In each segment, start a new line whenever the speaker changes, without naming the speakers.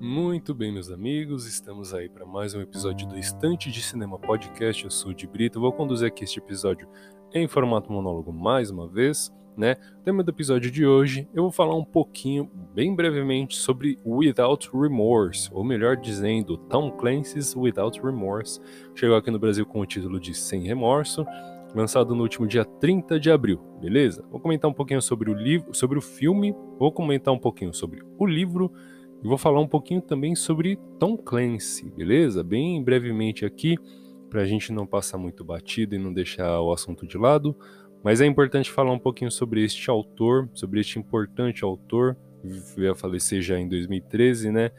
Muito bem, meus amigos, estamos aí para mais um episódio do Estante de Cinema Podcast. Eu sou o de Brito, vou conduzir aqui este episódio em formato monólogo mais uma vez, né? O tema do episódio de hoje, eu vou falar um pouquinho, bem brevemente, sobre Without Remorse, ou melhor dizendo, Tom Clancy's Without Remorse. Chegou aqui no Brasil com o título de Sem Remorso, lançado no último dia 30 de abril, beleza? Vou comentar um pouquinho sobre o livro, sobre o filme, vou comentar um pouquinho sobre o livro e vou falar um pouquinho também sobre Tom Clancy, beleza? Bem brevemente aqui, para a gente não passar muito batido e não deixar o assunto de lado. Mas é importante falar um pouquinho sobre este autor, sobre este importante autor, veio a falecer já em 2013, né?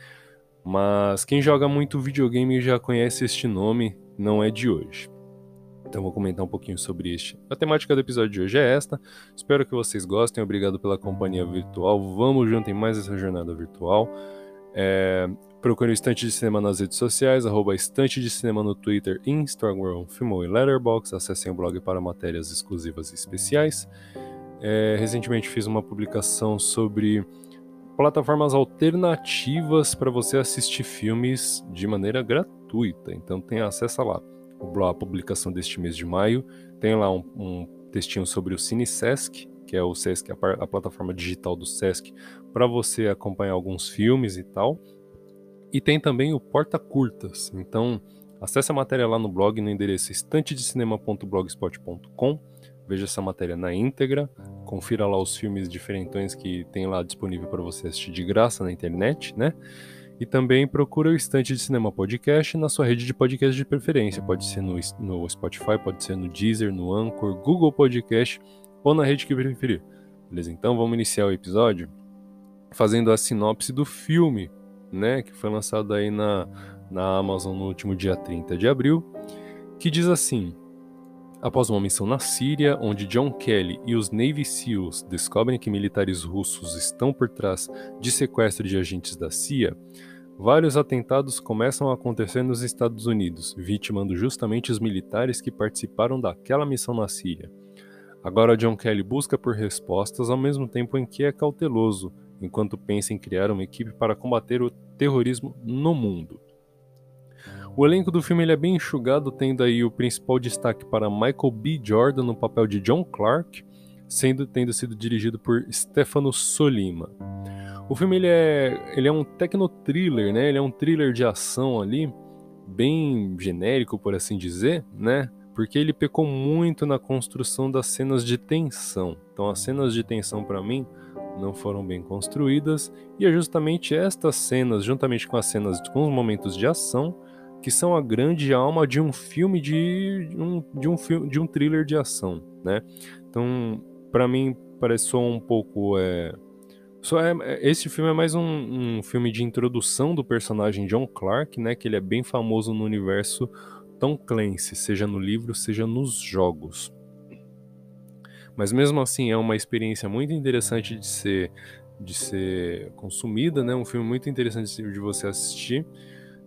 Mas quem joga muito videogame já conhece este nome, não é de hoje. Então vou comentar um pouquinho sobre este. A temática do episódio de hoje é esta. Espero que vocês gostem. Obrigado pela companhia virtual. Vamos junto em mais essa jornada virtual. É, procure o Estante de Cinema nas redes sociais, arroba Estante de Cinema no Twitter, Instagram, Filmou e Letterboxd. Acessem o blog para matérias exclusivas e especiais. É, recentemente fiz uma publicação sobre plataformas alternativas para você assistir filmes de maneira gratuita. Então tem acesso lá a publicação deste mês de maio. Tem lá um, um textinho sobre o Cine Sesc, que é o Sesc, a, a plataforma digital do Sesc, para você acompanhar alguns filmes e tal. E tem também o Porta Curtas. Então, acesse a matéria lá no blog no endereço estantedecinema.blogspot.com. Veja essa matéria na íntegra, confira lá os filmes diferentões que tem lá disponível para você assistir de graça na internet, né? E também procura o Estante de Cinema Podcast na sua rede de podcast de preferência. Pode ser no, no Spotify, pode ser no Deezer, no Anchor, Google Podcast ou na rede que preferir. Beleza? Então vamos iniciar o episódio fazendo a sinopse do filme, né? Que foi lançado aí na, na Amazon no último dia 30 de abril. Que diz assim: Após uma missão na Síria, onde John Kelly e os Navy SEALs descobrem que militares russos estão por trás de sequestro de agentes da CIA, vários atentados começam a acontecer nos Estados Unidos, vitimando justamente os militares que participaram daquela missão na Síria. Agora John Kelly busca por respostas ao mesmo tempo em que é cauteloso, enquanto pensa em criar uma equipe para combater o terrorismo no mundo. O elenco do filme é bem enxugado, tendo aí o principal destaque para Michael B. Jordan no papel de John Clark, sendo tendo sido dirigido por Stefano Solima. O filme ele é, ele é um techno-thriller, né? Ele é um thriller de ação ali, bem genérico, por assim dizer, né? Porque ele pecou muito na construção das cenas de tensão. Então as cenas de tensão para mim não foram bem construídas e é justamente estas cenas, juntamente com as cenas com os momentos de ação, que são a grande alma de um filme de um, de um filme de um thriller de ação, né? Então, para mim parece só um pouco é, só é, esse filme é mais um, um, filme de introdução do personagem John Clark, né? Que ele é bem famoso no universo Tom Clancy, seja no livro, seja nos jogos. Mas mesmo assim é uma experiência muito interessante de ser de ser consumida, né? Um filme muito interessante de você assistir.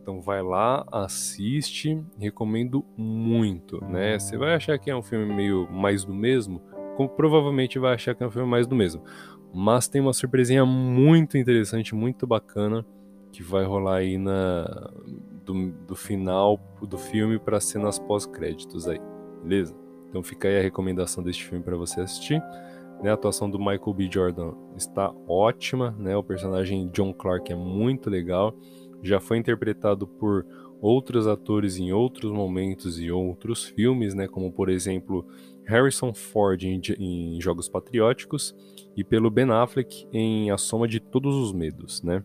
Então vai lá, assiste, recomendo muito, né? Você vai achar que é um filme meio mais do mesmo, como provavelmente vai achar que é um filme mais do mesmo. Mas tem uma surpresinha muito interessante, muito bacana, que vai rolar aí na do, do final do filme para cenas pós-créditos aí, beleza? Então fica aí a recomendação deste filme para você assistir. Né, a atuação do Michael B. Jordan está ótima, né? O personagem John Clark é muito legal já foi interpretado por outros atores em outros momentos e outros filmes, né, como por exemplo Harrison Ford em, em, Jogos Patrióticos e pelo Ben Affleck em A Soma de Todos os Medos, né.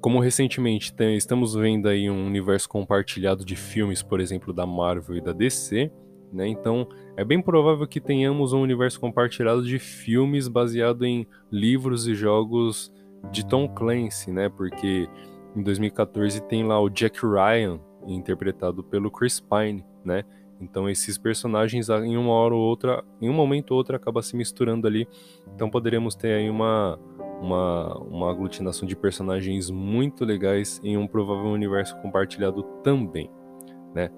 Como recentemente tem, estamos vendo aí um universo compartilhado de filmes, por exemplo, da Marvel e da DC, né, então é bem provável que tenhamos um universo compartilhado de filmes baseado em livros e jogos de Tom Clancy, né? Porque em 2014 tem lá o Jack Ryan, interpretado pelo Chris Pine, né? Então esses personagens em uma hora ou outra, em um momento ou outro acaba se misturando ali. Então poderemos ter aí uma uma, uma aglutinação de personagens muito legais em um provável universo compartilhado também, né?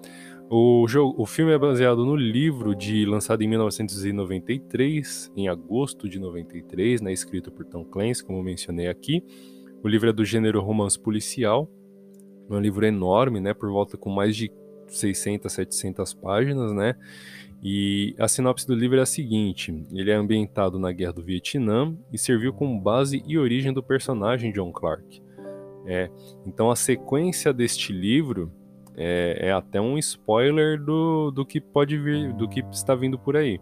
O, jogo, o filme é baseado no livro de lançado em 1993, em agosto de 93, né, escrito por Tom Clancy, como mencionei aqui. O livro é do gênero romance policial, é um livro enorme, né, por volta com mais de 600, 700 páginas, né? E a sinopse do livro é a seguinte: ele é ambientado na Guerra do Vietnã e serviu como base e origem do personagem John Clark. É, então a sequência deste livro é, é, até um spoiler do, do que pode vir, do que está vindo por aí.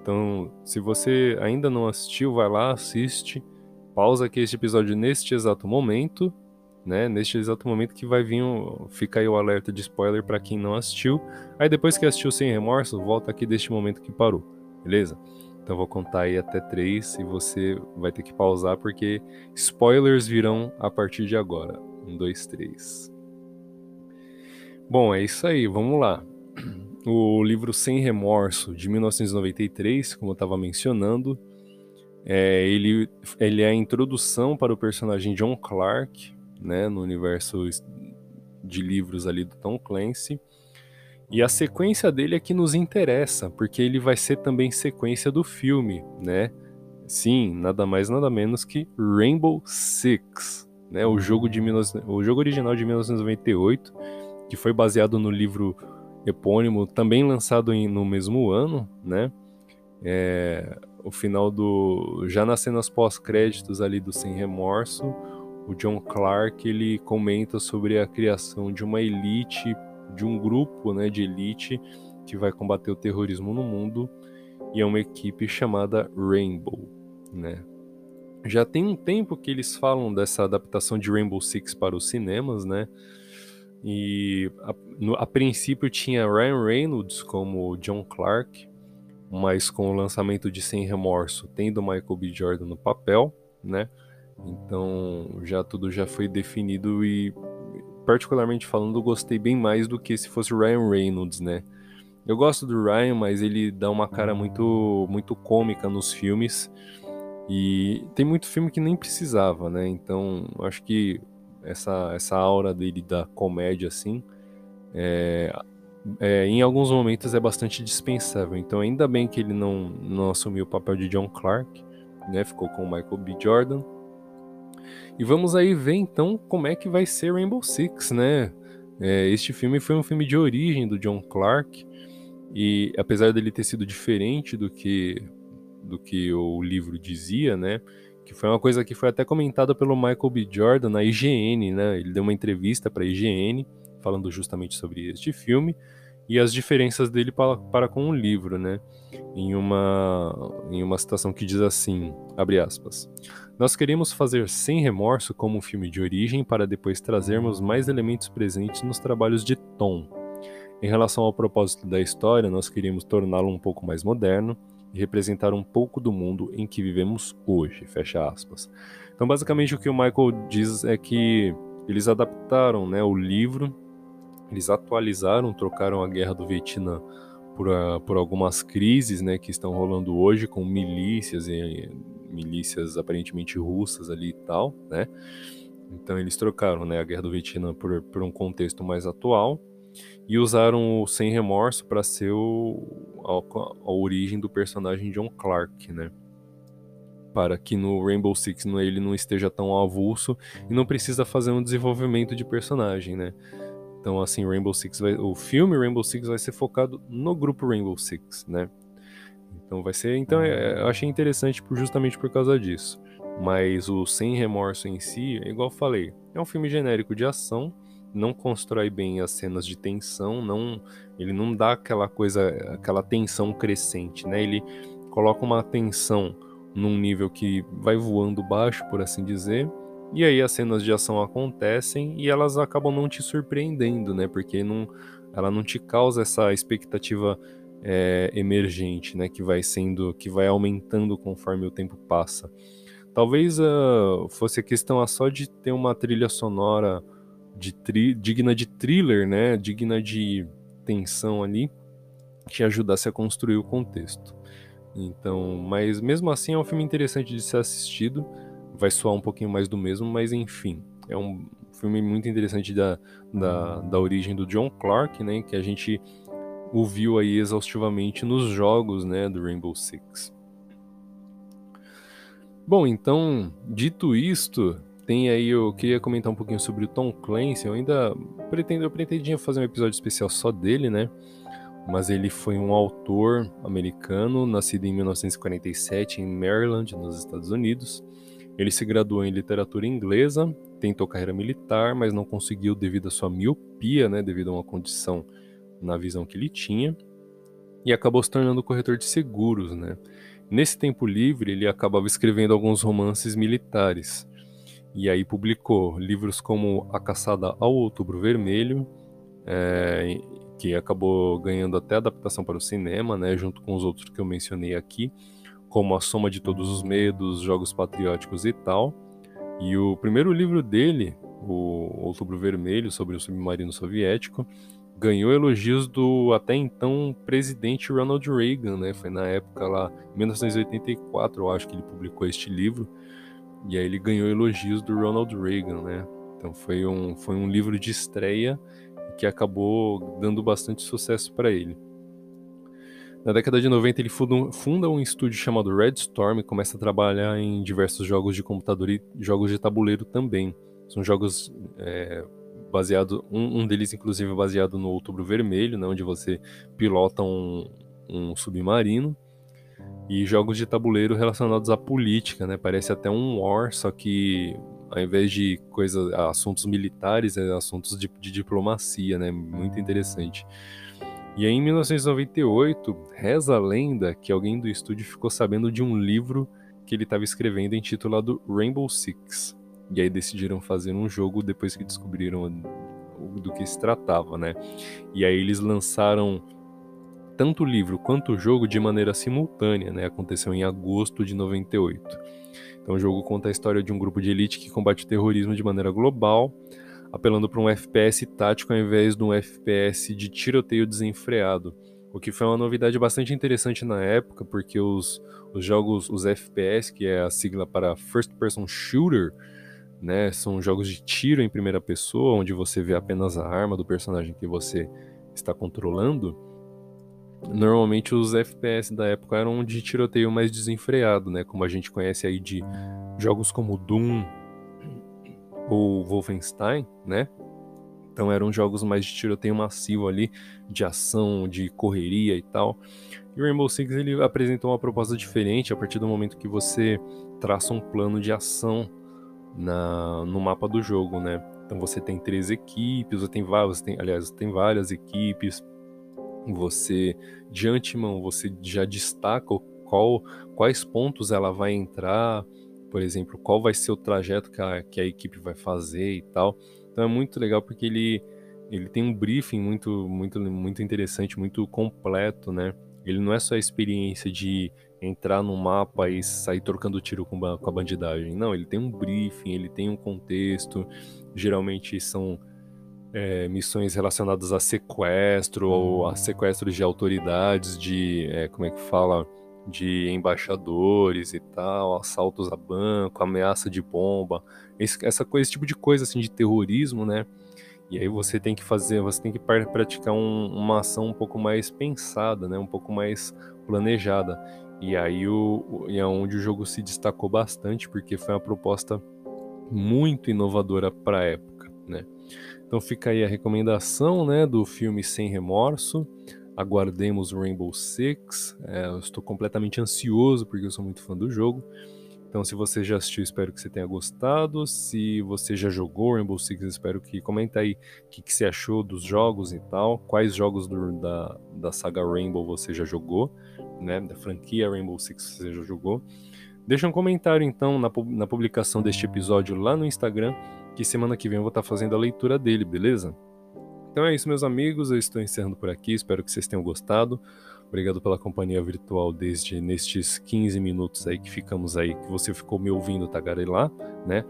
Então, se você ainda não assistiu, vai lá, assiste, pausa aqui este episódio neste exato momento né? Neste exato momento que vai vir, um, fica aí o alerta de spoiler para quem não assistiu. Aí depois que assistiu sem remorso, volta aqui deste momento que parou, beleza? Então vou contar aí até três e você vai ter que pausar porque spoilers virão a partir de agora. Um, dois, três. Bom, é isso aí, vamos lá. O livro Sem Remorso, de 1993, como eu estava mencionando, é, ele, ele é a introdução para o personagem John Clark, né, no universo de livros ali do Tom Clancy. E a sequência dele é que nos interessa, porque ele vai ser também sequência do filme, né? Sim, nada mais nada menos que Rainbow Six, né? O jogo de 19... o jogo original de 1998, que foi baseado no livro epônimo, também lançado em... no mesmo ano, né? É... o final do já nas cenas pós-créditos ali do Sem Remorso, o John Clark ele comenta sobre a criação de uma elite, de um grupo né, de elite que vai combater o terrorismo no mundo e é uma equipe chamada Rainbow, né? Já tem um tempo que eles falam dessa adaptação de Rainbow Six para os cinemas, né? E a, no, a princípio tinha Ryan Reynolds como John Clark, mas com o lançamento de Sem Remorso, tendo Michael B. Jordan no papel, né? Então já tudo já foi definido e particularmente falando, gostei bem mais do que se fosse Ryan Reynolds, né? Eu gosto do Ryan, mas ele dá uma cara muito muito cômica nos filmes. E tem muito filme que nem precisava, né? Então, acho que essa essa aura dele da comédia assim, é, é, em alguns momentos é bastante dispensável. Então, ainda bem que ele não não assumiu o papel de John Clark, né? Ficou com o Michael B. Jordan. E vamos aí ver então como é que vai ser Rainbow Six, né? É, este filme foi um filme de origem do John Clark e apesar dele ter sido diferente do que do que o livro dizia, né? Que foi uma coisa que foi até comentada pelo Michael B. Jordan na IGN, né? Ele deu uma entrevista para a IGN falando justamente sobre este filme e as diferenças dele para, para com o livro, né? Em uma, em uma citação que diz assim, abre aspas, nós queremos fazer Sem Remorso como um filme de origem para depois trazermos mais elementos presentes nos trabalhos de Tom. Em relação ao propósito da história, nós queríamos torná-lo um pouco mais moderno e representar um pouco do mundo em que vivemos hoje, fecha aspas. Então, basicamente, o que o Michael diz é que eles adaptaram né, o livro eles atualizaram, trocaram a guerra do Vietnã por, uh, por algumas crises né, que estão rolando hoje com milícias e milícias aparentemente russas ali e tal, né? Então eles trocaram né, a guerra do Vietnã por, por um contexto mais atual e usaram o Sem Remorso para ser o, a, a, origem do personagem John Clark, né? Para que no Rainbow Six ele não esteja tão avulso e não precisa fazer um desenvolvimento de personagem, né? Então, assim, Rainbow Six vai, o filme Rainbow Six vai ser focado no grupo Rainbow Six, né? Então vai ser, então é, eu achei interessante por, justamente por causa disso. Mas o Sem Remorso em si, é igual eu falei, é um filme genérico de ação, não constrói bem as cenas de tensão, não, ele não dá aquela coisa, aquela tensão crescente, né? Ele coloca uma tensão num nível que vai voando baixo, por assim dizer, e aí as cenas de ação acontecem e elas acabam não te surpreendendo, né? Porque não, ela não te causa essa expectativa é, emergente, né? Que vai sendo, que vai aumentando conforme o tempo passa. Talvez uh, fosse a questão só de ter uma trilha sonora de tri, digna de thriller, né? Digna de tensão ali, que ajudasse a construir o contexto. Então, mas mesmo assim é um filme interessante de ser assistido vai soar um pouquinho mais do mesmo, mas enfim, é um filme muito interessante da, da, da origem do John Clark, né? Que a gente ouviu aí exaustivamente nos jogos, né? Do Rainbow Six. Bom, então, dito isto, tem aí, eu queria comentar um pouquinho sobre o Tom Clancy. Eu ainda pretendo, eu pretendia fazer um episódio especial só dele, né? Mas ele foi um autor americano, nascido em 1947 em Maryland, nos Estados Unidos. Ele se graduou em literatura inglesa, tentou carreira militar, mas não conseguiu devido à sua miopia, né, devido a uma condição na visão que ele tinha, e acabou se tornando corretor de seguros, né? Nesse tempo livre, ele acabava escrevendo alguns romances militares. E aí publicou livros como A Caçada ao Outubro Vermelho, é, que acabou ganhando até adaptação para o cinema, né, junto com os outros que eu mencionei aqui, como A Soma de Todos os Medos, Jogos Patrióticos e tal. E o primeiro livro dele, o Outubro Vermelho, sobre o submarino soviético, ganhou elogios do até então presidente Ronald Reagan, né? Foi na época lá, em 1984, eu acho que ele publicou este livro. E aí ele ganhou elogios do Ronald Reagan, né? Então foi um, foi um livro de estreia que acabou dando bastante sucesso para ele. Na década de 90 ele funda um estúdio chamado Red Storm e começa a trabalhar em diversos jogos de computador e jogos de tabuleiro também. São jogos é, baseados, um, um, deles inclusive baseado no Outubro Vermelho, né, onde você pilota um, um submarino e jogos de tabuleiro relacionados à política, né? Parece até um war, só que ao invés de coisas, assuntos militares, é assuntos de, de diplomacia, né? Muito interessante. E aí, em 1998, reza a lenda que alguém do estúdio ficou sabendo de um livro que ele estava escrevendo intitulado Rainbow Six. E aí decidiram fazer um jogo depois que descobriram do que se tratava, né? E aí eles lançaram tanto o livro quanto o jogo de maneira simultânea, né? Aconteceu em agosto de 98. Então o jogo conta a história de um grupo de elite que combate o terrorismo de maneira global, apelando para um FPS tático ao invés de um FPS de tiroteio desenfreado. O que foi uma novidade bastante interessante na época, porque os, os jogos, os FPS, que é a sigla para First Person Shooter, né, são jogos de tiro em primeira pessoa, onde você vê apenas a arma do personagem que você está controlando normalmente os FPS da época eram de tiroteio mais desenfreado, né? Como a gente conhece aí de jogos como Doom ou Wolfenstein, né? Então eram jogos mais de tiroteio massivo ali, de ação, de correria e tal. E o Rainbow Six ele apresentou uma proposta diferente a partir do momento que você traça um plano de ação na, no mapa do jogo, né? Então você tem três equipes, você tem várias, aliás, tem várias equipes você de antemão você já destaca qual, quais pontos ela vai entrar, por exemplo, qual vai ser o trajeto que a, que a equipe vai fazer e tal. Então é muito legal porque ele, ele tem um briefing muito, muito, muito interessante, muito completo, né? Ele não é só a experiência de entrar no mapa e sair trocando tiro com, com a bandidagem. Não, ele tem um briefing, ele tem um contexto. Geralmente são é, missões relacionadas a sequestro ou a sequestros de autoridades, de é, como é que fala, de embaixadores e tal, assaltos a banco, ameaça de bomba, esse, essa coisa, esse tipo de coisa assim de terrorismo, né? E aí você tem que fazer, você tem que praticar um, uma ação um pouco mais pensada, né? Um pouco mais planejada. E aí o, é onde o jogo se destacou bastante porque foi uma proposta muito inovadora para a época, né? Então fica aí a recomendação né, do filme Sem Remorso. Aguardemos Rainbow Six. É, eu estou completamente ansioso porque eu sou muito fã do jogo. Então, se você já assistiu, espero que você tenha gostado. Se você já jogou Rainbow Six, espero que comenta aí o que, que você achou dos jogos e tal. Quais jogos do, da, da saga Rainbow você já jogou, né? Da franquia Rainbow Six você já jogou. Deixa um comentário então na, na publicação deste episódio lá no Instagram que semana que vem eu vou estar fazendo a leitura dele, beleza? Então é isso, meus amigos. Eu estou encerrando por aqui. Espero que vocês tenham gostado. Obrigado pela companhia virtual desde nestes 15 minutos aí que ficamos aí, que você ficou me ouvindo tagarelar, né?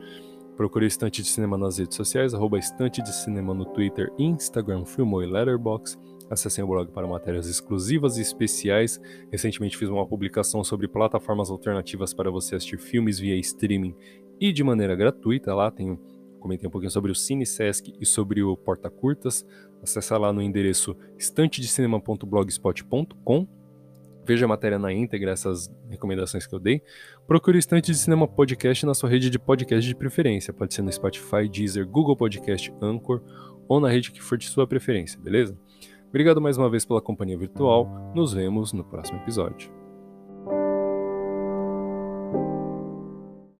Procure Estante de Cinema nas redes sociais, arroba Estante de Cinema no Twitter, Instagram, Filmou e Letterboxd. Acessem o blog para matérias exclusivas e especiais. Recentemente fiz uma publicação sobre plataformas alternativas para você assistir filmes via streaming e de maneira gratuita. Lá tem Comentei um pouquinho sobre o Cine Sesc e sobre o Porta Curtas. Acesse lá no endereço estantedecinema.blogspot.com. Veja a matéria na íntegra, essas recomendações que eu dei. Procure o Estante de Cinema Podcast na sua rede de podcast de preferência. Pode ser no Spotify, Deezer, Google Podcast, Anchor ou na rede que for de sua preferência, beleza? Obrigado mais uma vez pela companhia virtual. Nos vemos no próximo episódio.